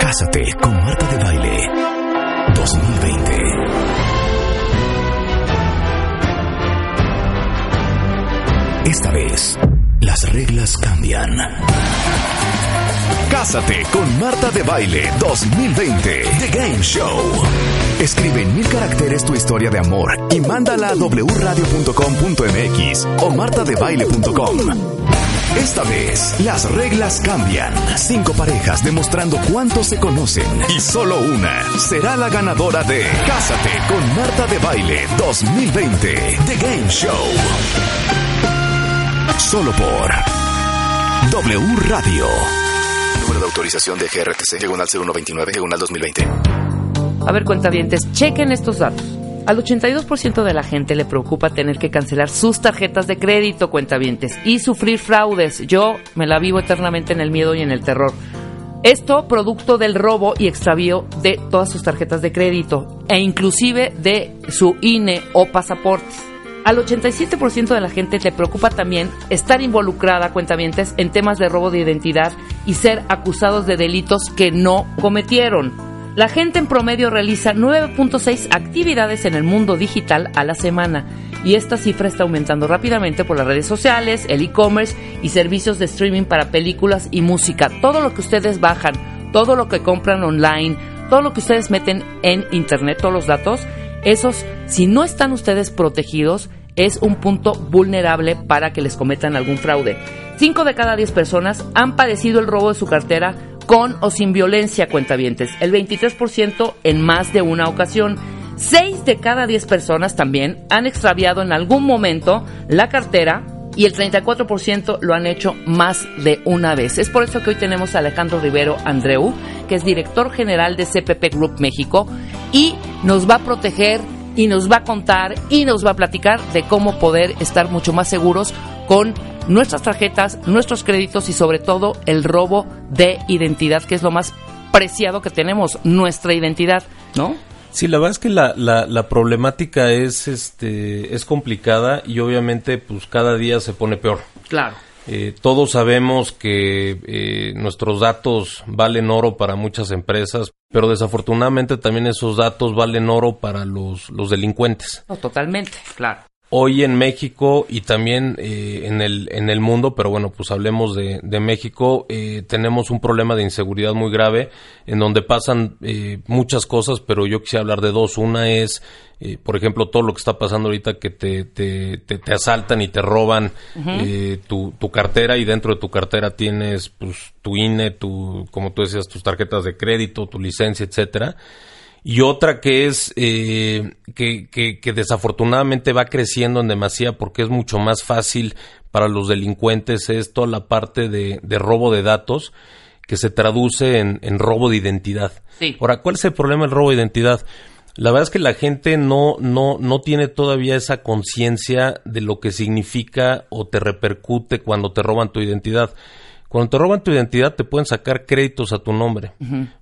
Cásate con Marta de Baile 2020. Esta vez, las reglas cambian. Cásate con Marta de Baile 2020, The Game Show. Escribe en mil caracteres tu historia de amor y mándala a wradio.com.mx o martadebaile.com. Esta vez, las reglas cambian. Cinco parejas demostrando cuánto se conocen y solo una será la ganadora de Cásate con Marta de Baile 2020, The Game Show. Solo por W Radio. Número de autorización de GRTC, diagonal 0129, diagonal 2020. A ver, cuentavientes, chequen estos datos. Al 82% de la gente le preocupa tener que cancelar sus tarjetas de crédito, cuentavientes, y sufrir fraudes. Yo me la vivo eternamente en el miedo y en el terror. Esto producto del robo y extravío de todas sus tarjetas de crédito e inclusive de su INE o pasaportes. Al 87% de la gente le preocupa también estar involucrada, cuentavientes, en temas de robo de identidad y ser acusados de delitos que no cometieron. La gente en promedio realiza 9.6 actividades en el mundo digital a la semana y esta cifra está aumentando rápidamente por las redes sociales, el e-commerce y servicios de streaming para películas y música. Todo lo que ustedes bajan, todo lo que compran online, todo lo que ustedes meten en internet, todos los datos, esos, si no están ustedes protegidos, es un punto vulnerable para que les cometan algún fraude. 5 de cada 10 personas han padecido el robo de su cartera con o sin violencia, cuentavientes. El 23% en más de una ocasión. 6 de cada 10 personas también han extraviado en algún momento la cartera y el 34% lo han hecho más de una vez. Es por eso que hoy tenemos a Alejandro Rivero Andreu, que es director general de CPP Group México y nos va a proteger y nos va a contar y nos va a platicar de cómo poder estar mucho más seguros con nuestras tarjetas, nuestros créditos y sobre todo el robo de identidad, que es lo más preciado que tenemos, nuestra identidad, ¿no? Sí, la verdad es que la, la, problemática es, este, es complicada y obviamente pues cada día se pone peor. Claro. Eh, todos sabemos que eh, nuestros datos valen oro para muchas empresas, pero desafortunadamente también esos datos valen oro para los, los delincuentes. No, totalmente, claro hoy en México y también eh, en, el, en el mundo, pero bueno, pues hablemos de, de México, eh, tenemos un problema de inseguridad muy grave en donde pasan eh, muchas cosas, pero yo quisiera hablar de dos. Una es, por ejemplo, todo lo que está pasando ahorita que te, te, te, asaltan y te roban tu, tu cartera y dentro de tu cartera tienes pues tu INE, tu, como tú decías, tus tarjetas de crédito, tu licencia, etcétera y otra que es eh, que, que, desafortunadamente va creciendo en demasía porque es mucho más fácil para los delincuentes es toda la parte de, de robo de datos que se traduce en, en robo de identidad. Sí. Ahora, ¿cuál es el problema del robo de identidad? La verdad es que la gente no, no, no tiene todavía esa conciencia de lo que significa o te repercute cuando te roban tu identidad. Cuando te roban tu identidad te pueden sacar créditos a tu nombre,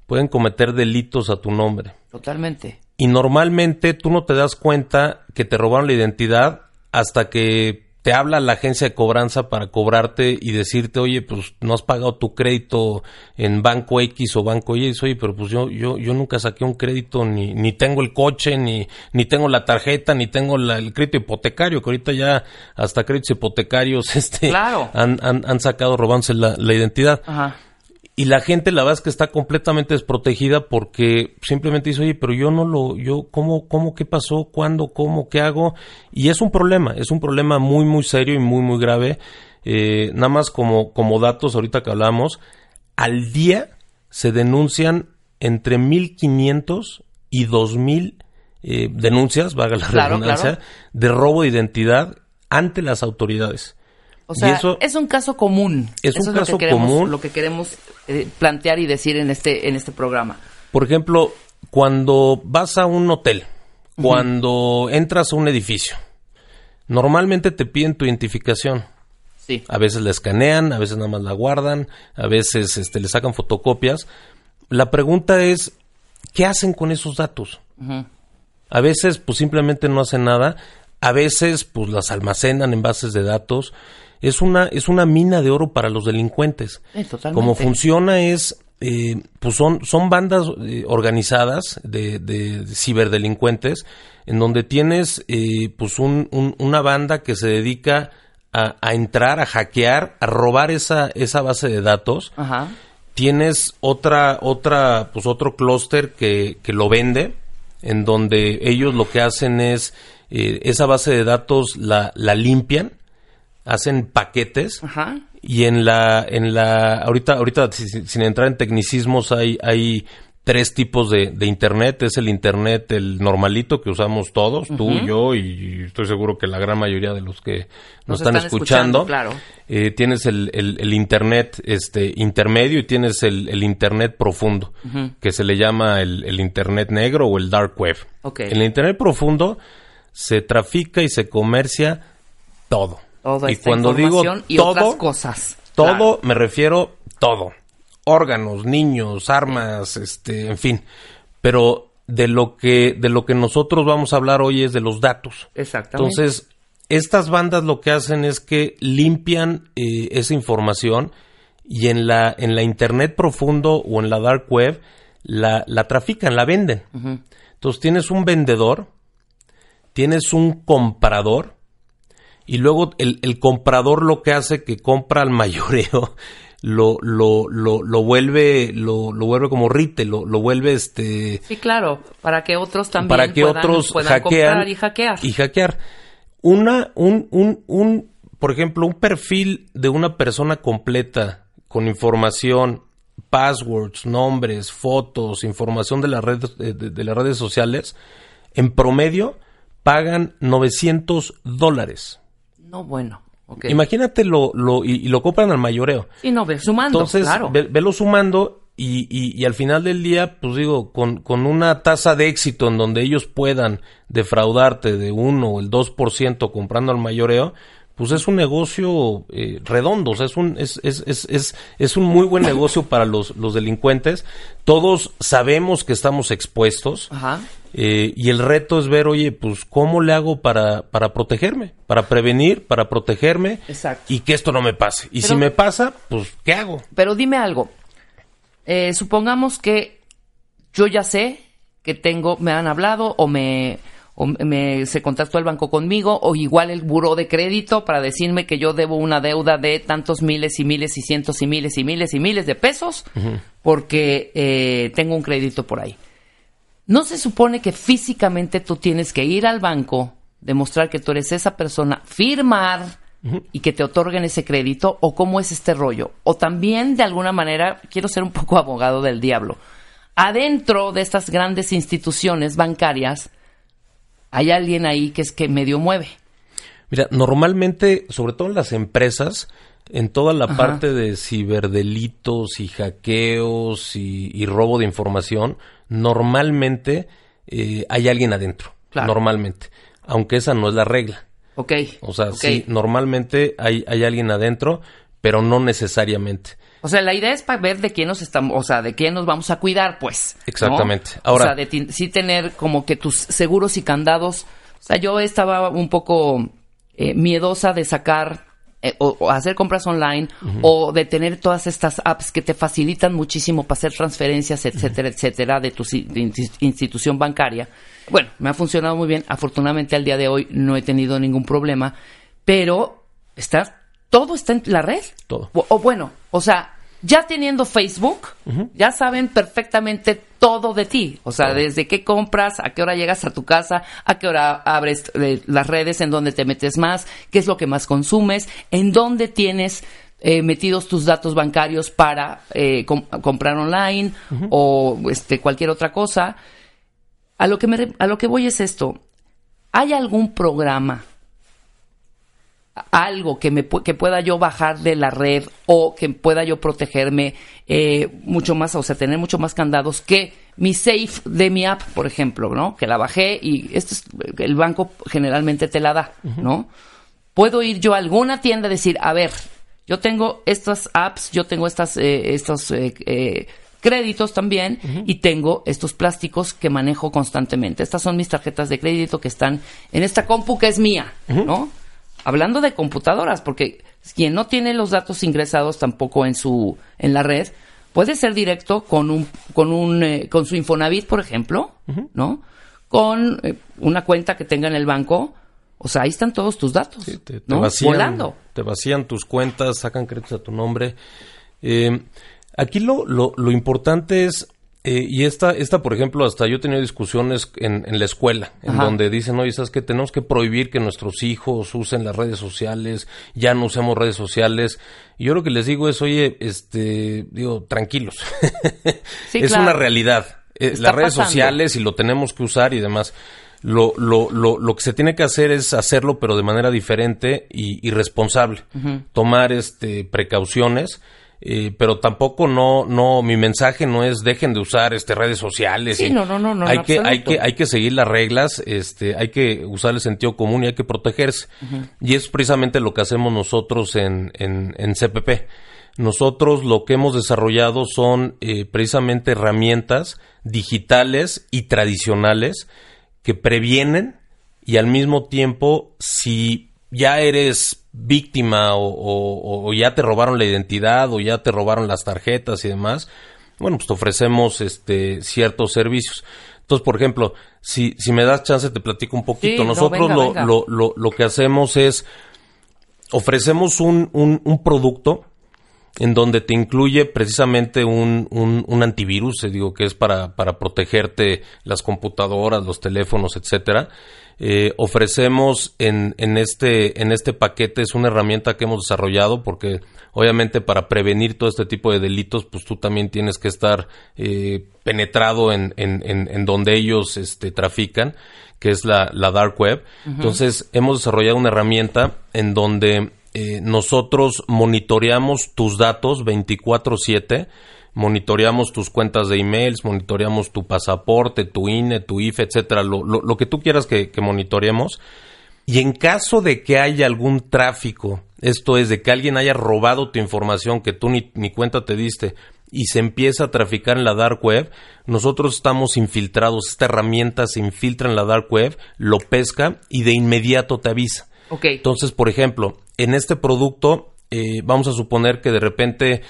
pueden cometer delitos a tu nombre. Totalmente. Y normalmente tú no te das cuenta que te robaron la identidad hasta que te habla la agencia de cobranza para cobrarte y decirte, oye, pues no has pagado tu crédito en Banco X o Banco Y. Oye, pero pues yo, yo, yo nunca saqué un crédito, ni, ni tengo el coche, ni, ni tengo la tarjeta, ni tengo el crédito hipotecario, que ahorita ya hasta créditos hipotecarios este, han, han, han sacado robándose la, la identidad. Ajá y la gente la verdad es que está completamente desprotegida porque simplemente dice, oye, pero yo no lo, yo, ¿cómo, cómo, qué pasó? ¿Cuándo? ¿Cómo? ¿Qué hago? Y es un problema, es un problema muy, muy serio y muy, muy grave. Eh, nada más como, como datos ahorita que hablamos, al día se denuncian entre 1.500 y 2.000 eh, denuncias, vaga la redundancia, de robo de identidad ante las autoridades. O sea, eso es un caso común. Es Eso un lo caso que queremos, común. Lo que queremos eh, plantear y decir en este, en este programa. Por ejemplo, cuando vas a un hotel, cuando entras a un edificio, normalmente te piden tu identificación. Sí. A veces la escanean, a veces nada más la guardan, a veces este, le sacan fotocopias. La pregunta es, ¿qué hacen con esos datos? A veces, pues simplemente no hacen nada. A veces, pues las almacenan en bases de datos. Es una, es una mina de oro para los delincuentes. Eh, totalmente. Como funciona es, eh, pues son, son bandas eh, organizadas de, de ciberdelincuentes en donde tienes, eh, pues un- un- una banda que se dedica a, a entrar, a hackear, a robar esa, esa base de datos Ajá. tienes otra, otra, pues otro clúster que, que lo vende, en donde ellos lo que hacen es, eh, esa base de datos la, la limpian, hacen paquetes, Ajá. y en la, en la, ahorita, ahorita si- si- sin entrar en tecnicismos hay, hay tres tipos de, de internet, es el internet el normalito que usamos todos, tú, yo y estoy seguro que la gran mayoría de los que Nos nos, están, están escuchando, escuchando, claro. eh, tienes el, el- el internet este intermedio y tienes el, el internet profundo, que se le llama el, el internet negro o el dark web. Ok. En el internet profundo se trafica y se comercia todo. Toda y esta cuando digo y todo, otras cosas. todo Claro. me refiero todo. Órganos, niños, armas, este, en fin. Pero de lo que de lo que nosotros vamos a hablar hoy es de los datos. Exactamente. Entonces, estas bandas lo que hacen es que limpian eh, esa información y en la, en la internet profundo o en la dark web la, la trafican, la venden. Entonces tienes un vendedor, tienes un comprador y luego el, el comprador lo que hace que compra al mayoreo lo, lo, lo, lo vuelve lo, lo vuelve como retail, lo, lo vuelve este Sí, claro, para que otros también para que puedan, otros puedan hackean comprar y hackear. y hackear. Una, un, un, un, por ejemplo, un perfil de una persona completa con información, passwords, nombres, fotos, información de las redes, de, de- de las redes sociales, en promedio pagan 900 dólares. No, bueno. Imagínate lo, lo, y, y lo compran al mayoreo. Sí, no, ve, sumando, Entonces, claro. ve- velo sumando y, y- y al final del día, pues digo, con, con una tasa de éxito en donde ellos puedan defraudarte de 1 o el 2% comprando al mayoreo, pues es un negocio eh, redondo, o sea, es un, es, es, es, es, es un muy buen negocio para los, los delincuentes. Todos sabemos que estamos expuestos. Ajá. Eh, y el reto es ver, oye, pues, ¿cómo le hago para, para protegerme? Para prevenir, para protegerme. Exacto. Y que esto no me pase. Y Pero- si me pasa, pues, ¿qué hago? Pero dime algo. Eh, supongamos que yo ya sé que tengo, me han hablado o me, o me se contactó el banco conmigo o igual el buró de crédito para decirme que yo debo una deuda de tantos miles y miles y cientos y miles y miles y miles de pesos porque eh, tengo un crédito por ahí. No se supone que físicamente tú tienes que ir al banco, demostrar que tú eres esa persona, firmar y que te otorguen ese crédito o cómo es este rollo. O también, de alguna manera, quiero ser un poco abogado del diablo. Adentro de estas grandes instituciones bancarias hay alguien ahí que es que medio mueve. Mira, normalmente, sobre todo en las empresas, en toda la Ajá. parte de ciberdelitos y hackeos y, y robo de información, normalmente eh, hay alguien adentro. Claro. Normalmente. Aunque esa no es la regla. Ok. O sea, sí, normalmente hay, hay alguien adentro, pero no necesariamente. O sea, la idea es para ver de quién nos estamos, o sea, de quién nos vamos a cuidar, pues. ¿no? Exactamente. o Ahora- sea, de ti- sí tener como que tus seguros y candados. O sea, yo estaba un poco eh, miedosa de sacar eh, o, o hacer compras online o de tener todas estas apps que te facilitan muchísimo para hacer transferencias, etcétera, etcétera, de tu de institución bancaria. Bueno, me ha funcionado muy bien. Afortunadamente al día de hoy no he tenido ningún problema, pero está todo está en la red. Todo. O, o bueno, o sea, ya teniendo Facebook, ya saben perfectamente todo de ti. O sea, desde qué compras, a qué hora llegas a tu casa, a qué hora abres eh, las redes, en dónde te metes más, qué es lo que más consumes, en dónde tienes eh, metidos tus datos bancarios para eh, com- comprar online o este cualquier otra cosa. A lo que me a lo que voy es esto. ¿Hay algún programa algo que me que pueda yo bajar de la red o que pueda yo protegerme eh, mucho más, o sea, tener mucho más candados que mi safe de mi app, por ejemplo, ¿no? Que la bajé y este es, el banco generalmente te la da, ¿no? Puedo ir yo a alguna tienda y decir, a ver, yo tengo estas apps, yo tengo estas, eh, estos eh, eh, créditos también y tengo estos plásticos que manejo constantemente. Estas son mis tarjetas de crédito que están en esta compu que es mía, ¿no? Hablando de computadoras, porque quien no tiene los datos ingresados tampoco en su en la red puede ser directo con un con un con su Infonavit, por ejemplo, ¿no? Con una cuenta que tenga en el banco o sea, ahí están todos tus datos. te, vacían, Volando. Te vacían tus cuentas, sacan créditos a tu nombre. Eh, aquí lo, lo, lo, importante es, eh, y esta, esta, por ejemplo, hasta yo he tenido discusiones en, en la escuela, en donde dicen, oye, ¿sabes que Tenemos que prohibir que nuestros hijos usen las redes sociales, ya no usemos redes sociales. Y yo lo que les digo es, oye, este, digo, tranquilos. es una realidad. Eh, las redes sociales y lo tenemos que usar y demás lo, lo, lo, lo, que se tiene que hacer es hacerlo, pero de manera diferente y, responsable. Tomar este, precauciones. Eh, pero tampoco no no mi mensaje no es dejen de usar este redes sociales sí, no, no, no, no hay que hay que hay que seguir las reglas este hay que usar el sentido común y hay que protegerse. Y es precisamente lo que hacemos nosotros en, en, en CPP nosotros lo que hemos desarrollado son eh, precisamente herramientas digitales y tradicionales que previenen y al mismo tiempo si ya eres víctima o, ya te robaron la identidad o ya te robaron las tarjetas y demás, bueno, pues te ofrecemos este ciertos servicios. Entonces, por ejemplo, si, si me das chance te platico un poquito. Nosotros lo, Lo, lo, lo, que hacemos es ofrecemos un, un, un producto en donde te incluye precisamente un, un, antivirus, eh, digo que es para, para, protegerte las computadoras, los teléfonos, etcétera. Eh, ofrecemos en, en, este, en este paquete, es una herramienta que hemos desarrollado porque obviamente para prevenir todo este tipo de delitos, pues tú también tienes que estar eh, penetrado en, en, en, donde ellos este, trafican, que es la, la dark web. Entonces hemos desarrollado una herramienta en donde eh, nosotros monitoreamos tus datos 24/7, monitoreamos tus cuentas de emails, monitoreamos tu pasaporte, tu INE, tu IFE, etcétera, lo, lo, que tú quieras que, que monitoreemos. Y en caso de que haya algún tráfico, esto es, de que alguien haya robado tu información que tú ni, ni, cuenta te diste y se empieza a traficar en la dark web, nosotros estamos infiltrados, esta herramienta se infiltra en la dark web, lo pesca y de inmediato te avisa. Entonces, por ejemplo, en este producto, eh, vamos a suponer que de repente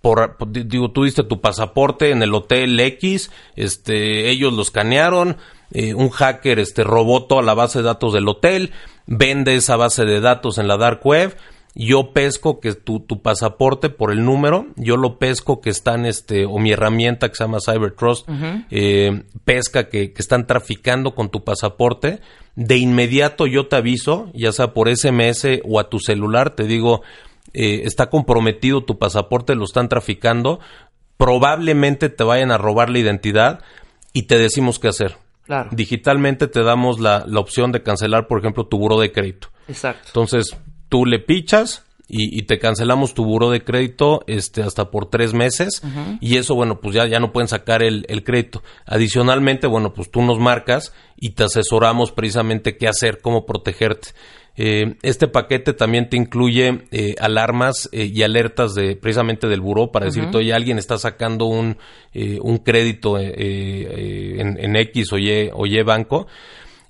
por, digo, tú diste tu pasaporte en el hotel X, este, ellos lo escanearon, eh, un hacker este, robó toda la base de datos del hotel, vende esa base de datos en la dark web, yo pesco que tu, tu pasaporte por el número, yo lo pesco que están, este, o mi herramienta que se llama CyberTrust, eh, pesca que, que están traficando con tu pasaporte, de inmediato yo te aviso, ya sea por SMS o a tu celular, te digo, eh, está comprometido tu pasaporte, lo están traficando, probablemente te vayan a robar la identidad y te decimos qué hacer. Claro. Digitalmente te damos la, la opción de cancelar, por ejemplo, tu buro de crédito. Exacto. Entonces, tú le pichas, y, te cancelamos tu buro de crédito este hasta por tres meses. Y eso bueno pues ya ya no pueden sacar el, el, crédito. Adicionalmente bueno pues tú nos marcas y te asesoramos precisamente qué hacer cómo protegerte. Eh, este paquete también te incluye eh, alarmas eh, y alertas de precisamente del buró para decirte, oye, alguien está sacando un, un crédito en, en, X o Y, o y banco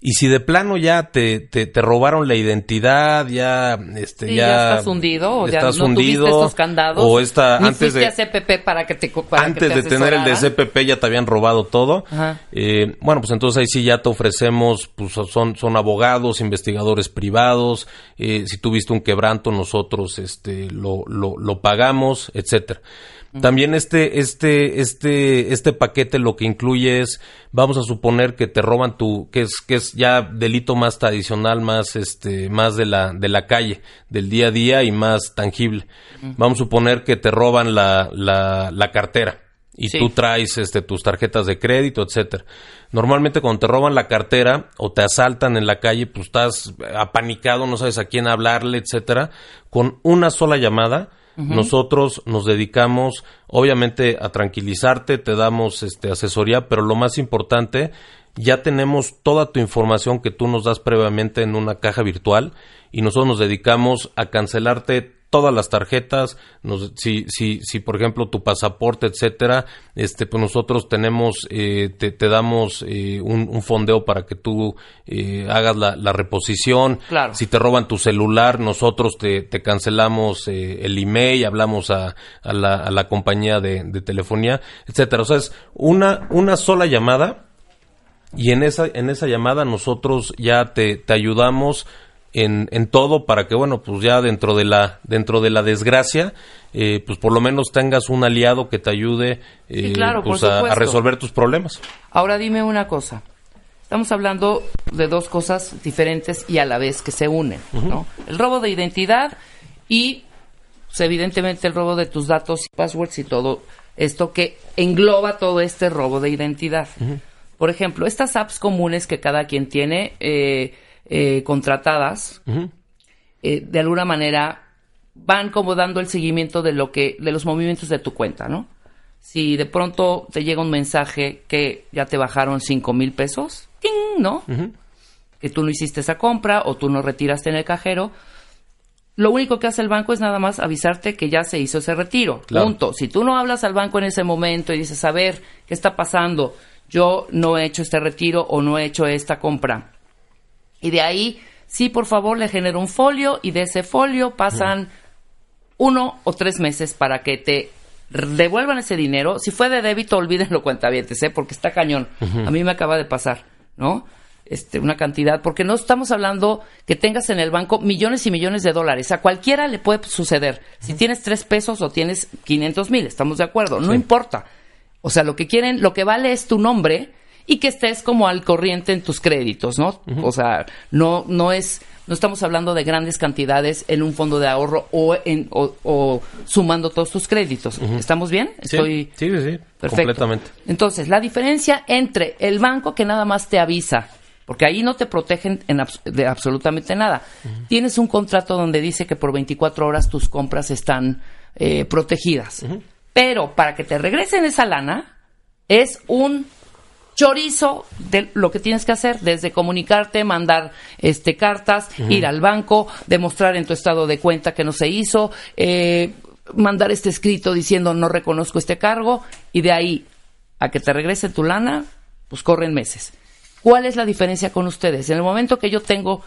y si de plano ya te, te, te robaron la identidad, ya este ya, estás hundido o ya no hundido, estos candados. O esta antes de CPP para que te para antes de tener el de CPP ya te habían robado todo. Eh, bueno, pues entonces ahí sí ya te ofrecemos pues son son abogados, investigadores privados, eh, si tuviste un quebranto nosotros este lo lo, lo pagamos, etcétera. También este, este, este, este paquete lo que incluye es, vamos a suponer que te roban tu, que es, que es ya delito más tradicional, más este, más de la, de la calle, del día a día y más tangible. Vamos a suponer que te roban la, la, la cartera y tú traes este tus tarjetas de crédito, etcétera. Normalmente cuando te roban la cartera o te asaltan en la calle, pues estás apanicado, no sabes a quién hablarle, etcétera. Con una sola llamada, nosotros nos dedicamos, obviamente, a tranquilizarte, te damos este asesoría, pero lo más importante, ya tenemos toda tu información que tú nos das previamente en una caja virtual y nosotros nos dedicamos a cancelarte todas las tarjetas, nos, si, si, si por ejemplo tu pasaporte, etcétera, este, pues nosotros tenemos, eh, te, te, damos eh, un, un, fondeo para que tú eh, hagas la, la reposición. Claro. Si te roban tu celular, nosotros te, te cancelamos eh, el email, hablamos a, a, la, a la compañía de, de telefonía, etcétera. O sea, es una, una sola llamada y en esa, en esa llamada nosotros ya te, te ayudamos en, en, todo para que bueno pues ya dentro de la dentro de la desgracia eh, pues por lo menos tengas un aliado que te ayude eh, sí, claro, pues a, a, resolver tus problemas ahora dime una cosa estamos hablando de dos cosas diferentes y a la vez que se unen uh -huh. ¿no? el robo de identidad y pues, evidentemente el robo de tus datos y passwords y todo esto que engloba todo este robo de identidad uh -huh. por ejemplo estas apps comunes que cada quien tiene eh, eh, contratadas, uh -huh. eh, de alguna manera van como dando el seguimiento de lo que, de los movimientos de tu cuenta, ¿no? Si de pronto te llega un mensaje que ya te bajaron cinco mil pesos, ¡ting! ¿no? Uh -huh. Que tú no hiciste esa compra o tú no retiraste en el cajero. Lo único que hace el banco es nada más avisarte que ya se hizo ese retiro. Claro. Punto. Si tú no hablas al banco en ese momento y dices, a ver, ¿qué está pasando? Yo no he hecho este retiro o no he hecho esta compra y de ahí, sí, por favor, le genero un folio y de ese folio pasan uno o tres meses para que te devuelvan ese dinero. Si fue de débito, olvídenlo cuentavientes, ¿eh? porque está cañón. Uh -huh. A mí me acaba de pasar, ¿no? Este, una cantidad, porque no estamos hablando que tengas en el banco millones y millones de dólares. A cualquiera le puede suceder. Si tienes tres pesos o tienes 500 mil, estamos de acuerdo, no sí. importa. O sea, lo que quieren, lo que vale es tu nombre y que estés como al corriente en tus créditos, ¿no? Uh -huh. O sea, no, no es, no estamos hablando de grandes cantidades en un fondo de ahorro o, en, o, o sumando todos tus créditos. Uh -huh. ¿Estamos bien? Estoy sí, sí, sí, perfecto. completamente. Entonces, la diferencia entre el banco que nada más te avisa, porque ahí no te protegen en abs de absolutamente nada. Uh -huh. Tienes un contrato donde dice que por 24 horas tus compras están eh, protegidas. Pero para que te regresen esa lana, es un chorizo de lo que tienes que hacer, desde comunicarte, mandar este cartas, uh -huh. ir al banco, demostrar en tu estado de cuenta que no se hizo, eh, mandar este escrito diciendo no reconozco este cargo, y de ahí a que te regrese tu lana, pues corren meses. ¿Cuál es la diferencia con ustedes? En el momento que yo tengo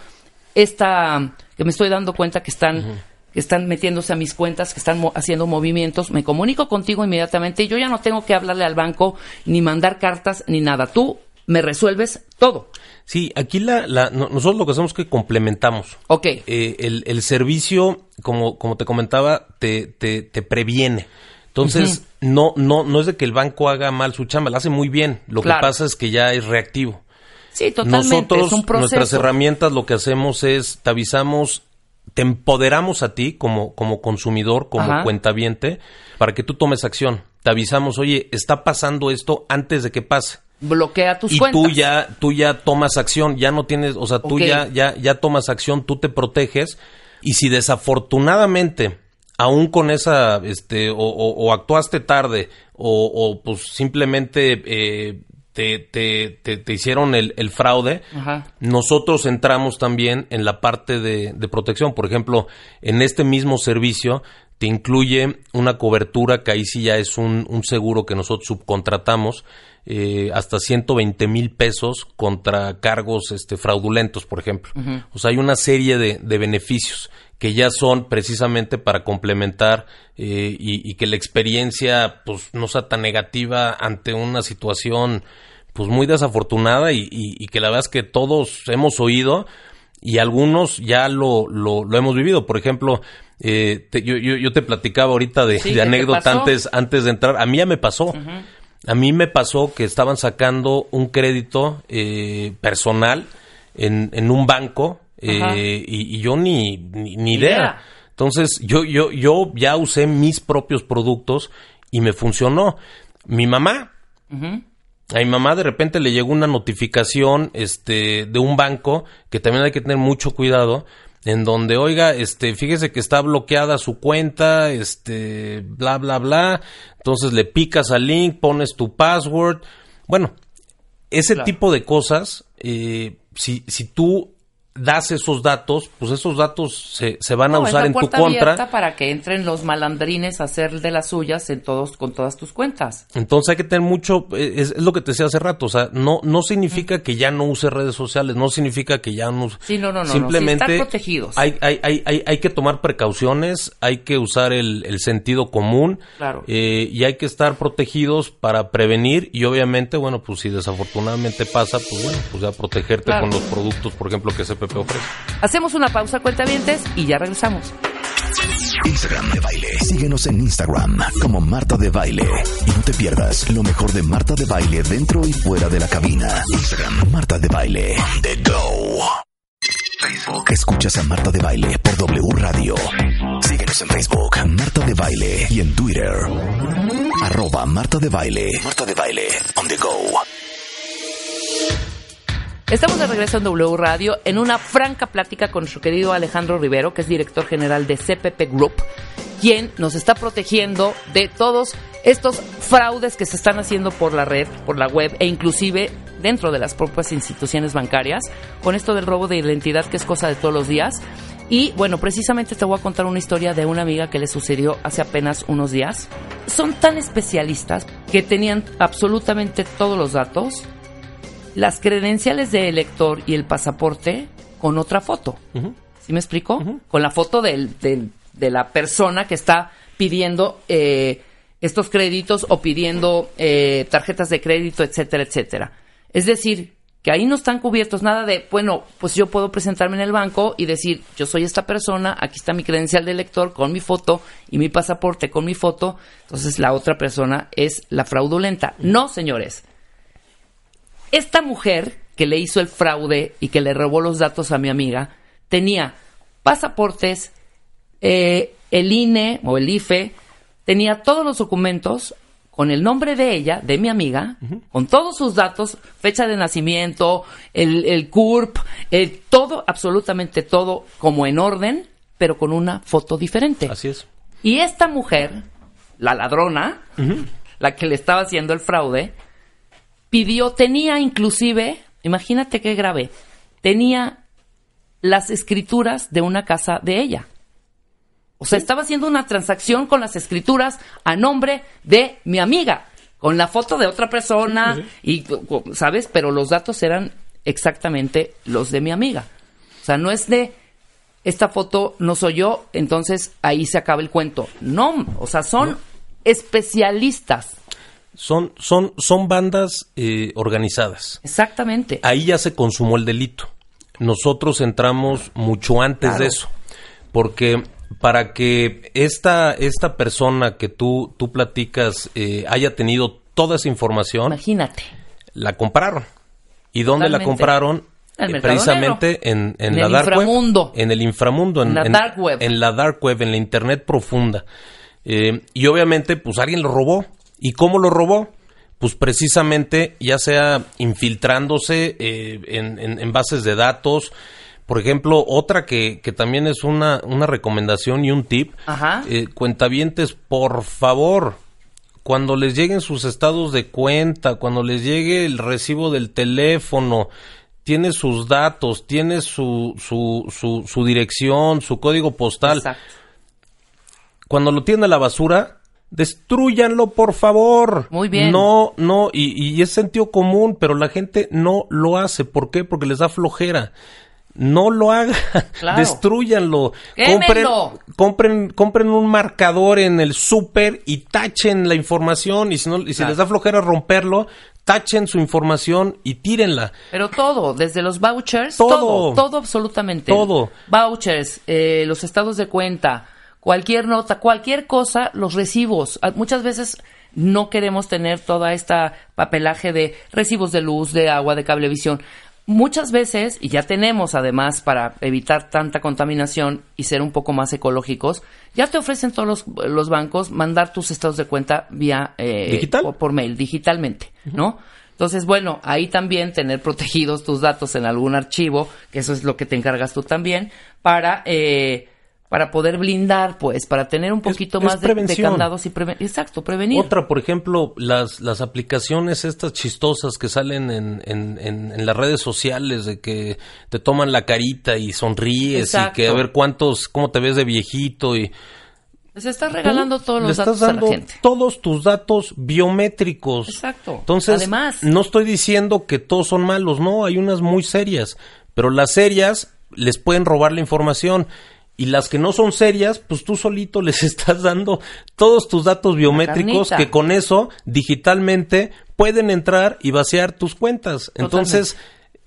esta, que me estoy dando cuenta que están uh -huh que están metiéndose a mis cuentas, que están haciendo movimientos, me comunico contigo inmediatamente y yo ya no tengo que hablarle al banco ni mandar cartas ni nada. Tú me resuelves todo. Sí, aquí la, la no, nosotros lo que hacemos es que complementamos. Ok. Eh, el, el, servicio, como, como te comentaba, te, te, te previene. Entonces, uh -huh. no, no, no es de que el banco haga mal su chamba, la hace muy bien. Lo claro. que pasa es que ya es reactivo. Sí, totalmente. Nosotros, es un proceso. nuestras herramientas, lo que hacemos es, te avisamos te empoderamos a ti como, como consumidor, como Ajá. cuentaviente, para que tú tomes acción. Te avisamos, oye, está pasando esto antes de que pase. Bloquea tus y cuentas. tú ya, tú ya tomas acción, ya no tienes, o sea, tú okay. ya, ya, ya tomas acción, tú te proteges. Y si desafortunadamente, aún con esa, este, o, o, o actuaste tarde, o, o, pues simplemente eh, te, te, te, te, hicieron el, el fraude, Ajá. nosotros entramos también en la parte de, de, protección. Por ejemplo, en este mismo servicio te incluye una cobertura que ahí sí ya es un, un seguro que nosotros subcontratamos eh, hasta 120 mil pesos contra cargos este, fraudulentos, por ejemplo. Uh -huh. O sea, hay una serie de, de beneficios que ya son precisamente para complementar eh, y, y, que la experiencia pues no sea tan negativa ante una situación pues muy desafortunada y, y, y, que la verdad es que todos hemos oído y algunos ya lo, lo, lo hemos vivido. Por ejemplo, eh, te, yo, yo, yo, te platicaba ahorita de, sí, de anécdota antes, antes de entrar. A mí ya me pasó. Uh -huh. A mí me pasó que estaban sacando un crédito eh, personal en, en un banco eh, y, y, yo ni, ni, ni idea. idea. Entonces, yo, yo, yo ya usé mis propios productos y me funcionó. Mi mamá. A mi mamá de repente le llegó una notificación este, de un banco que también hay que tener mucho cuidado en donde, oiga, este, fíjese que está bloqueada su cuenta, este, bla, bla, bla. Entonces le picas al link, pones tu password. Bueno, ese tipo de cosas, eh, si, si tú das esos datos, pues esos datos se, se van a usar en tu contra. para que entren los malandrines a hacer de las suyas en todos, con todas tus cuentas. Entonces hay que tener mucho, eh, es, lo que te decía hace rato, o sea, no, no significa que ya no use redes sociales, no significa que ya no Sí, no, no, no. Simplemente protegidos. Hay, hay, hay, hay, que tomar precauciones, hay que usar el, el sentido común. Claro. Eh, y hay que estar protegidos para prevenir y obviamente, bueno, pues si desafortunadamente pasa, pues bueno, pues ya protegerte con los productos, por ejemplo, que se Hacemos una pausa, cuentavientes, y ya regresamos. Instagram de baile. Síguenos en Instagram como Marta de Baile. Y no te pierdas lo mejor de Marta de Baile dentro y fuera de la cabina. Instagram Marta de Baile. The Go. Facebook. Escuchas a Marta de Baile por W Radio. Síguenos en Facebook, Marta de Baile. Y en Twitter, arroba Marta de Baile. Marta de Baile, on the go. Estamos de regreso en W Radio en una franca plática con nuestro querido Alejandro Rivero, que es director general de CPP Group, quien nos está protegiendo de todos estos fraudes que se están haciendo por la red, por la web e inclusive dentro de las propias instituciones bancarias, con esto del robo de identidad que es cosa de todos los días. Y bueno, precisamente te voy a contar una historia de una amiga que le sucedió hace apenas unos días. Son tan especialistas que tenían absolutamente todos los datos las credenciales de elector y el pasaporte con otra foto. ¿Sí me explico? Con la foto del, de la persona que está pidiendo eh, estos créditos o pidiendo eh, tarjetas de crédito, etcétera, etcétera. Es decir, que ahí no están cubiertos nada de, bueno, pues yo puedo presentarme en el banco y decir, yo soy esta persona, aquí está mi credencial de elector con mi foto y mi pasaporte con mi foto, entonces la otra persona es la fraudulenta. No, señores. Esta mujer que le hizo el fraude y que le robó los datos a mi amiga tenía pasaportes, eh, el INE o el IFE, tenía todos los documentos con el nombre de ella, de mi amiga, con todos sus datos, fecha de nacimiento, el, el CURP, todo, absolutamente todo como en orden, pero con una foto diferente. Así es. Y esta mujer, la ladrona, la que le estaba haciendo el fraude, pidió, tenía inclusive, imagínate qué grave, tenía las escrituras de una casa de ella. O sea, estaba haciendo una transacción con las escrituras a nombre de mi amiga, con la foto de otra persona y, ¿sabes? Pero los datos eran exactamente los de mi amiga. O sea, no es de esta foto no soy yo, entonces ahí se acaba el cuento. No, o sea, son especialistas son, son, son bandas eh, organizadas. Exactamente. Ahí ya se consumó el delito. Nosotros entramos mucho antes de eso. Porque para que esta, esta persona que tú, tú platicas eh, haya tenido toda esa información. Imagínate. La compraron. ¿Y dónde la compraron? Eh, precisamente en, en, la dark inframundo. web. En el inframundo. En, la dark web. En la dark web, en la internet profunda. y obviamente, pues alguien lo robó. ¿Y cómo lo robó? Pues precisamente ya sea infiltrándose eh, en, bases de datos. Por ejemplo, otra que, que también es una, una, recomendación y un tip. Ajá. Eh, cuentavientes, por favor, cuando les lleguen sus estados de cuenta, cuando les llegue el recibo del teléfono, tiene sus datos, tiene su, su, su, su dirección, su código postal. Exacto. Cuando lo tiene a la basura, Destruyanlo, por favor. Muy bien. No, no, y, es sentido común, pero la gente no lo hace. ¿Por qué? Porque les da flojera. No lo hagan, claro. destruyanlo. Compren, compren, compren un marcador en el súper y tachen la información. Y si, no, y si les da flojera romperlo, tachen su información y tírenla. Pero todo, desde los vouchers, todo, todo, absolutamente. Todo. Vouchers, eh, los estados de cuenta, cualquier nota, cualquier cosa, los recibos. Ah, muchas veces no queremos tener toda esta papelaje de recibos de luz, de agua, de cablevisión. muchas veces, y ya tenemos además para evitar tanta contaminación y ser un poco más ecológicos, ya te ofrecen todos los, los bancos mandar tus estados de cuenta vía eh, ¿Digital? o por mail, digitalmente, ¿no? Entonces, bueno, ahí también tener protegidos tus datos en algún archivo, que eso es lo que te encargas tú también, para eh, para poder blindar, pues, para tener un poquito es más de, candados y prevenir. Exacto, prevenir. Otra, por ejemplo, las, las aplicaciones estas chistosas que salen en, en, en, en las redes sociales de que te toman la carita y sonríes Exacto. y que a ver cuántos, cómo te ves de viejito y Se está regalando tú todos le los estás datos a la dando gente. todos tus datos biométricos. Exacto. Entonces, Además. no estoy diciendo que todos son malos, no, hay unas muy serias, pero las serias les pueden robar la información. Y las que no son serias, pues tú solito les estás dando todos tus datos biométricos que con eso digitalmente pueden entrar y vaciar tus cuentas. Entonces,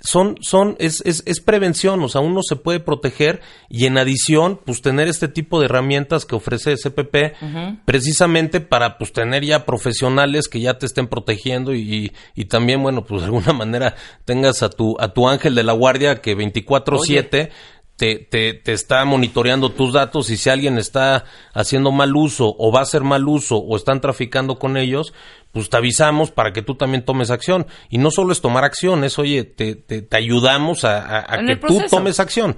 son, son, es, es, es prevención, o sea, uno se puede proteger y en adición, pues tener este tipo de herramientas que ofrece SPP precisamente para pues tener ya profesionales que ya te estén protegiendo y, y también, bueno, pues de alguna manera tengas a tu, a tu ángel de la guardia que 24-7 te, te, te está monitoreando tus datos y si alguien está haciendo mal uso o va a hacer mal uso o están traficando con ellos, pues te avisamos para que tú también tomes acción. Y no solo es tomar acción, es, oye, te, te, te ayudamos a, a- a que tú tomes acción.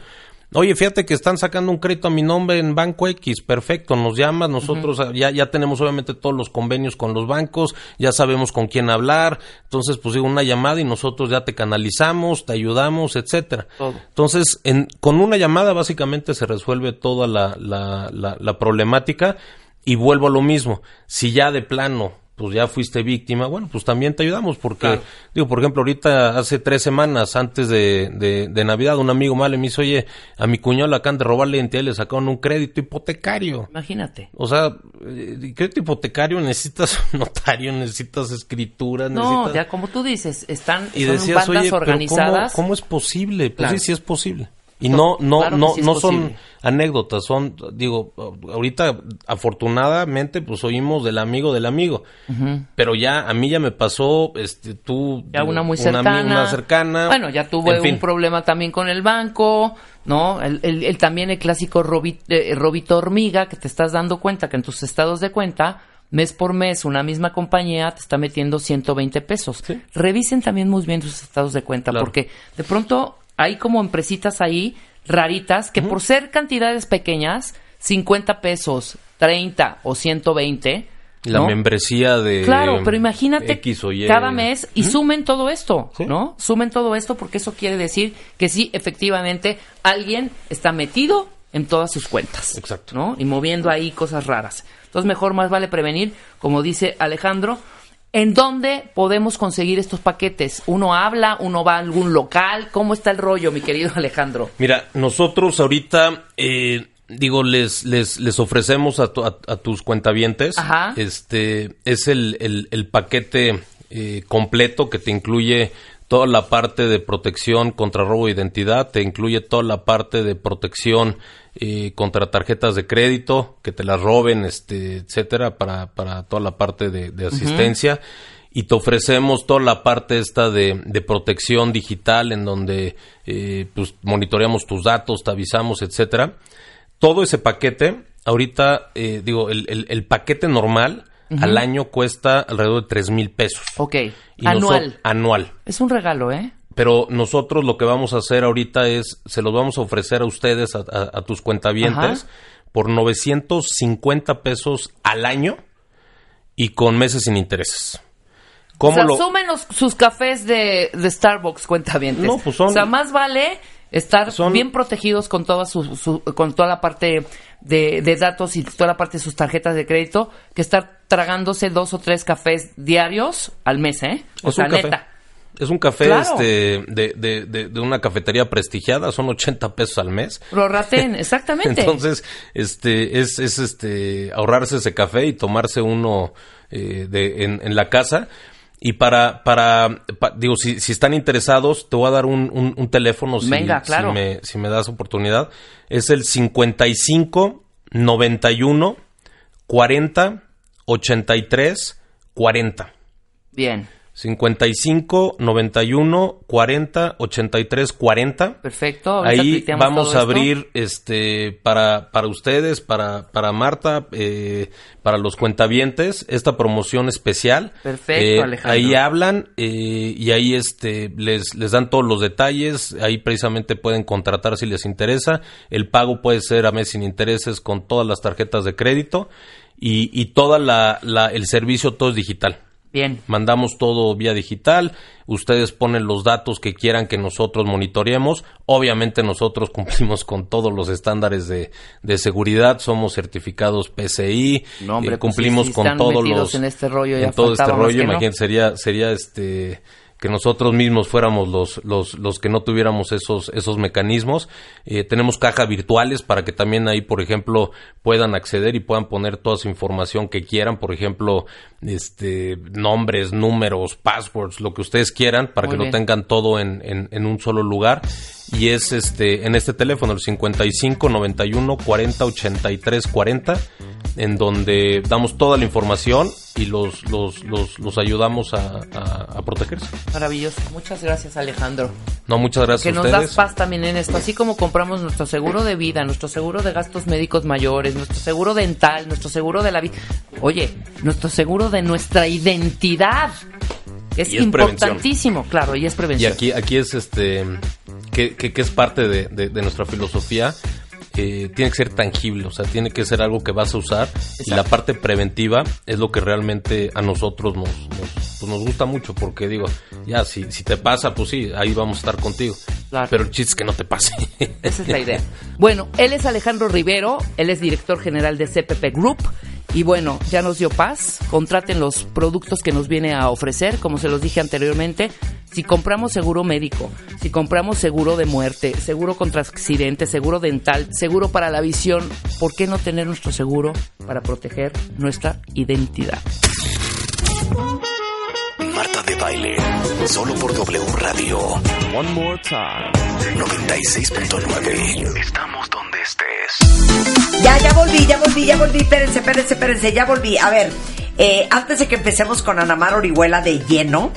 Oye, fíjate que están sacando un crédito a mi nombre en Banco X, perfecto, nos llamas, nosotros ya, ya tenemos obviamente todos los convenios con los bancos, ya sabemos con quién hablar, entonces pues digo una llamada y nosotros ya te canalizamos, te ayudamos, etcétera. Todo. Entonces, en, con una llamada básicamente se resuelve toda la, la, la, la problemática y vuelvo a lo mismo. Si ya de plano, pues ya fuiste víctima, bueno, pues también te ayudamos porque, Claro. digo, por ejemplo, ahorita hace tres semanas antes de, de, de Navidad, un amigo malo me dice, oye, a mi cuñado le acaban de robar la identidad y le sacaron un crédito hipotecario. Imagínate. O sea, eh, crédito hipotecario necesitas un notario, necesitas escritura, No, necesitas... ya como tú dices, están Y son decías, bandas oye, pero organizadas. ¿cómo, cómo es posible? Pues Claro. sí, sí es posible. Y no, no, Claro no, sí no son anécdotas, son, digo, ahorita afortunadamente pues oímos del amigo del amigo, pero ya a mí ya me pasó, este, tú, ya una muy cercana. una cercana. Bueno, ya fin. un problema también con el banco, ¿no? El, el- el- también el clásico robi- eh, robito hormiga, que te estás dando cuenta que en tus estados de cuenta, mes por mes, una misma compañía te está metiendo 120 pesos. Sí. Revisen también muy bien sus estados de cuenta, Claro. porque de pronto hay como empresitas ahí raritas que por ser cantidades pequeñas, 50 pesos, 30 o 120, La ¿no? membresía de Claro, pero imagínate X o Y. cada mes y sumen todo esto, Sí. ¿no? Sumen todo esto porque eso quiere decir que sí, efectivamente, alguien está metido en todas sus cuentas. Exacto. ¿No? Y moviendo ahí cosas raras. Entonces, mejor más vale prevenir, como dice Alejandro. ¿En dónde podemos conseguir estos paquetes? ¿Uno habla? ¿Uno va a algún local? ¿Cómo está el rollo, mi querido Alejandro? Mira, nosotros ahorita, eh, digo, les, les, les ofrecemos a, tu- a- a tus cuentavientes, Ajá. este, es el, el, el paquete eh, completo que te incluye toda la parte de protección contra robo de identidad, te incluye toda la parte de protección eh, contra tarjetas de crédito, que te las roben, este, etcétera, para, para toda la parte de, de asistencia y te ofrecemos toda la parte esta de, de protección digital en donde eh, pues monitoreamos tus datos, te avisamos, etcétera. Todo ese paquete, ahorita eh, digo, el, el- el paquete normal al año cuesta alrededor de tres mil pesos. Ok, Y anual. Anual. Es un regalo, ¿eh? Pero nosotros lo que vamos a hacer ahorita es, se los vamos a ofrecer a ustedes, a, a- a tus cuentavientes, Ajá. por 950 pesos al año y con meses sin intereses. ¿Cómo o sea, lo...? sumen los- sus cafés de, de Starbucks, cuenta bien. No, pues son- O sea, más vale estar Son- bien protegidos con toda su, su- con toda la parte de, de datos y toda la parte de sus tarjetas de crédito que estar tragándose dos o tres cafés diarios al mes, ¿eh? O Es sea, neta. Es un café Claro. este, de, de, de, de una cafetería prestigiada, son 80 pesos al mes. Prorraten, exactamente. Entonces, este, es, es este, ahorrarse ese café y tomarse uno eh, de, en, en la casa. Y para, para, pa- digo, si, si están interesados, te voy a dar un, un, un teléfono si, Venga, claro. si, me, si me das oportunidad. Es el 55 91 40 83 40. Bien. 55 91 40 83 40. Perfecto. Ahí vamos a esto. abrir este para para ustedes, para para Marta, eh, para los cuentavientes esta promoción especial. Perfecto, Eh, Alejandro. Ahí hablan eh, y ahí este les les dan todos los detalles. Ahí precisamente pueden contratar si les interesa. El pago puede ser a mes sin intereses con todas las tarjetas de crédito y y toda la, la el servicio todo es digital. Bien. Mandamos todo vía digital, ustedes ponen los datos que quieran que nosotros monitoreemos. Obviamente nosotros cumplimos con todos los estándares de, de seguridad, somos certificados PCI, No, hombre, eh, pues cumplimos con todos los en este rollo, ya en todo este rollo, que no. imagínense, sería sería este que nosotros mismos fuéramos los, los, los que no tuviéramos esos, esos mecanismos. Eh, tenemos cajas virtuales para que también ahí, por ejemplo, puedan acceder y puedan poner toda su información que quieran, por ejemplo, este, nombres, números, passwords, lo que ustedes quieran, para Muy que bien. lo tengan todo en, en, en un solo lugar. Y es este, en este teléfono, el 55 91 40 83 40, en donde damos toda la información y los, los, los, los ayudamos a, a- a protegerse. Maravilloso. Muchas gracias, Alejandro. No, muchas gracias Que a nos ustedes. das paz también en esto. Así como compramos nuestro seguro de vida, nuestro seguro de gastos médicos mayores, nuestro seguro dental, nuestro seguro de la vida. Oye, nuestro seguro de nuestra identidad. Es, Y es importantísimo, claro, y es Y prevención. aquí, aquí es este que, que, que es parte de, de- de nuestra filosofía. eh, tiene que ser tangible, o sea, tiene que ser algo que vas a usar y la parte preventiva es lo que realmente a nosotros nos, nos, pues nos gusta mucho porque digo, ya si, si te pasa, pues sí, ahí vamos a estar contigo. Claro. Pero el chiste es que no te pase. Esa es la idea. Bueno, él es Alejandro Rivero, él es director general de CPP Group. Y bueno, ya nos dio paz. Contraten los productos que nos viene a ofrecer, como se los dije anteriormente. Si compramos seguro médico, si compramos seguro de muerte, seguro contra accidentes, seguro dental, seguro para la visión, ¿por qué no tener nuestro seguro para proteger nuestra identidad? Marta de baile, solo por W Radio. One more time. 96.9. Estamos donde estés. Ya, ya volví, ya volví, ya volví. Espérense, espérense, espérense, ya volví. A ver, eh, antes de que empecemos con Anamar Orihuela de lleno,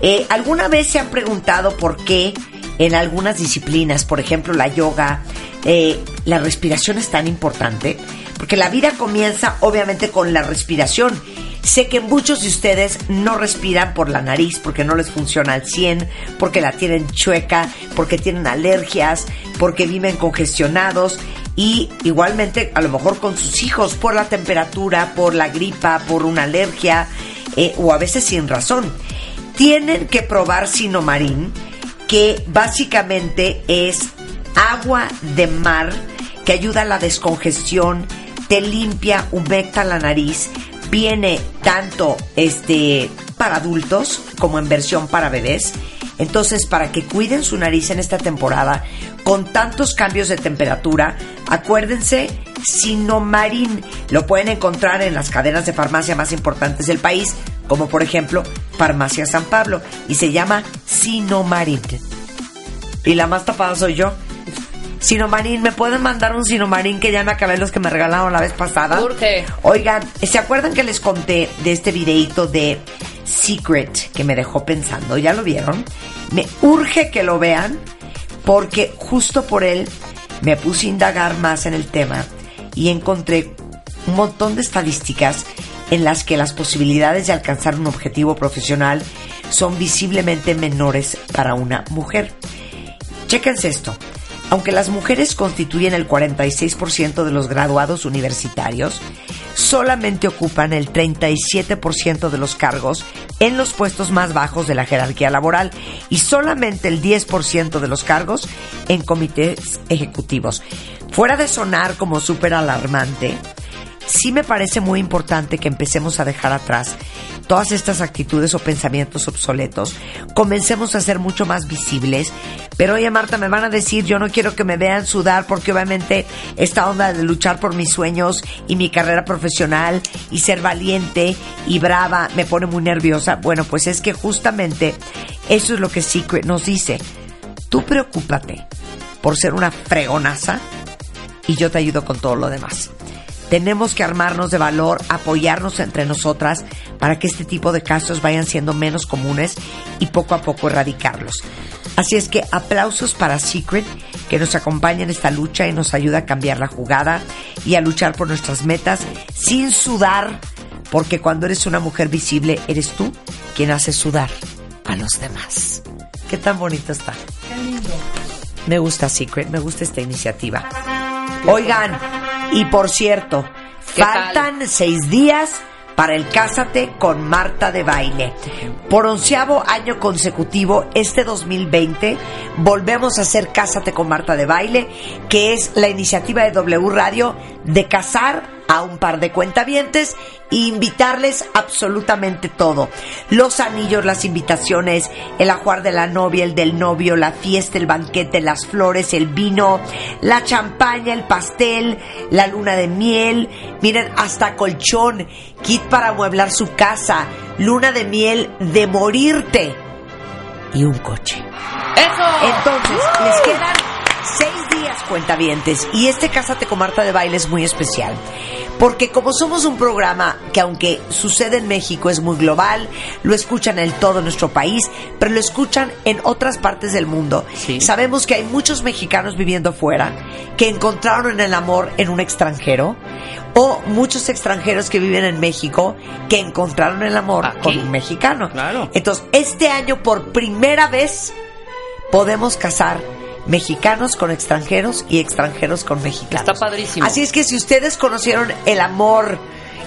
eh, ¿alguna vez se han preguntado por qué en algunas disciplinas, por ejemplo la yoga, eh, la respiración es tan importante? Porque la vida comienza obviamente con la respiración. Sé que muchos de ustedes no respiran por la nariz porque no les funciona al 100, porque la tienen chueca, porque tienen alergias, porque viven congestionados y igualmente a lo mejor con sus hijos por la temperatura, por la gripa, por una alergia eh, o a veces sin razón. Tienen que probar Sinomarín, que básicamente es agua de mar que ayuda a la descongestión, te limpia, humecta la nariz, viene tanto este para adultos como en versión para bebés. Entonces, para que cuiden su nariz en esta temporada, con tantos cambios de temperatura, acuérdense, Sinomarín lo pueden encontrar en las cadenas de farmacia más importantes del país, como por ejemplo Farmacia San Pablo, y se llama Sinomarín. Y la más tapada soy yo. Sinomarín, ¿me pueden mandar un Sinomarín que ya me acabé los que me regalaron la vez pasada? Urge. Oigan, ¿se acuerdan que les conté de este videito de Secret que me dejó pensando? ¿Ya lo vieron? Me urge que lo vean porque justo por él me puse a indagar más en el tema y encontré un montón de estadísticas en las que las posibilidades de alcanzar un objetivo profesional son visiblemente menores para una mujer. Chéquense esto. Aunque las mujeres constituyen el 46% de los graduados universitarios, solamente ocupan el 37% de los cargos en los puestos más bajos de la jerarquía laboral y solamente el 10% de los cargos en comités ejecutivos. Fuera de sonar como súper alarmante, sí me parece muy importante que empecemos a dejar atrás todas estas actitudes o pensamientos obsoletos, comencemos a ser mucho más visibles. Pero oye Marta, me van a decir, yo no quiero que me vean sudar porque obviamente esta onda de luchar por mis sueños y mi carrera profesional y ser valiente y brava me pone muy nerviosa. Bueno, pues es que justamente eso es lo que Secret nos dice. Tú preocúpate por ser una fregonaza y yo te ayudo con todo lo demás. Tenemos que armarnos de valor, apoyarnos entre nosotras para que este tipo de casos vayan siendo menos comunes y poco a poco erradicarlos. Así es que aplausos para Secret, que nos acompaña en esta lucha y nos ayuda a cambiar la jugada y a luchar por nuestras metas sin sudar, porque cuando eres una mujer visible, eres tú quien hace sudar a los demás. Qué tan bonito está. Me gusta Secret, me gusta esta iniciativa. Oigan, y por cierto, ¿Qué faltan seis días para el Cásate con Marta de Baile. Por onceavo año consecutivo, este 2020, volvemos a hacer Cásate con Marta de Baile, que es la iniciativa de W Radio de casar a un par de cuentavientes e invitarles absolutamente todo. Los anillos, las invitaciones, el ajuar de la novia, el del novio, la fiesta, el banquete, las flores, el vino, la champaña, el pastel, la luna de miel, miren, hasta colchón, kit para amueblar su casa, luna de miel de morirte y un coche. ¡Eso! Entonces, les quedan seis días cuentavientes y este Cásate con Marta de Baile es muy especial. Porque como somos un programa que aunque sucede en México es muy global, lo escuchan en todo nuestro país, pero lo escuchan en otras partes del mundo. Sí. Sabemos que hay muchos mexicanos viviendo fuera que encontraron el amor en un extranjero o muchos extranjeros que viven en México que encontraron el amor Aquí. con un mexicano. Claro. Entonces, este año por primera vez podemos casar mexicanos con extranjeros y extranjeros con mexicanos. Está padrísimo. Así es que si ustedes conocieron el amor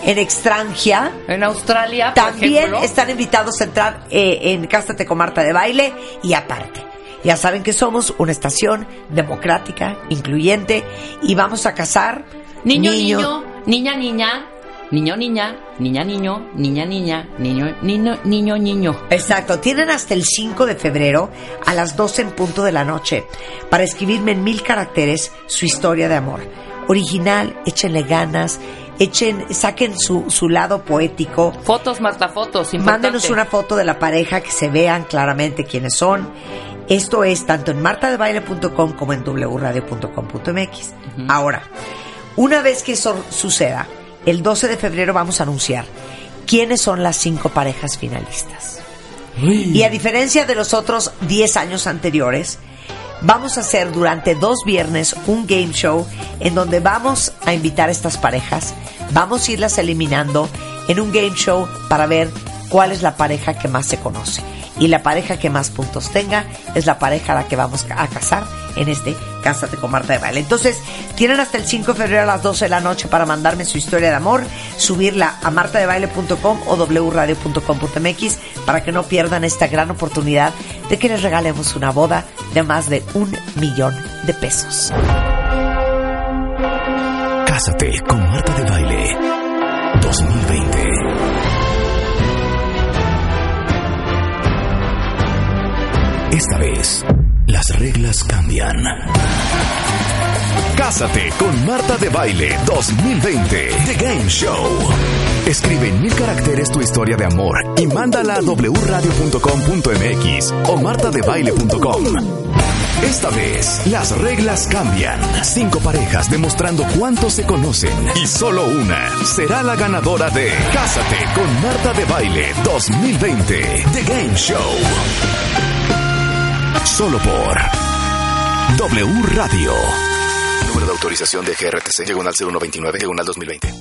en extranjia, En Australia, también están invitados a entrar eh, en Cástate con Marta de Baile y aparte. Ya saben que somos una estación democrática, incluyente y vamos a casar Niño, niño, niña, niña, niño, niña, niña, niño, niña, niña, niño, niño, niño, niño. Exacto, tienen hasta el 5 de febrero a las 12 en punto de la noche para escribirme en mil caracteres su historia de amor. Original, échenle ganas, echen, saquen su, su lado poético, Fotos, Marta, fotos. importante. Mándenos una foto de la pareja que se vean claramente quiénes son. Esto es tanto en martadebaile.com como en wradio.com.mx. Ahora, una vez que eso suceda, el 12 de febrero vamos a anunciar quiénes son las cinco parejas finalistas. Y a diferencia de los otros 10 años anteriores, vamos a hacer durante dos viernes un game show en donde vamos a invitar a estas parejas, vamos a irlas eliminando en un game show para ver cuál es la pareja que más se conoce. Y la pareja que más puntos tenga es la pareja a la que vamos a casar en este Cásate con Marta de Baile. Entonces, tienen hasta el 5 de febrero a las 12 de la noche para mandarme su historia de amor, subirla a martadebaile.com o wradio.com.mx para que no pierdan esta gran oportunidad de que les regalemos una boda de más de un millón de pesos. Cásate con Marta de Baile 2020. Esta vez, las reglas cambian. Cásate con Marta de Baile 2020, The Game Show. Escribe en mil caracteres tu historia de amor y mándala a wradio.com.mx o martadebaile.com. Esta vez, las reglas cambian. Cinco parejas demostrando cuánto se conocen y solo una será la ganadora de Cásate con Marta de Baile 2020, The Game Show. Solo por W Radio. Número de autorización de GRTC, llegó al 0129, llegó al 2020.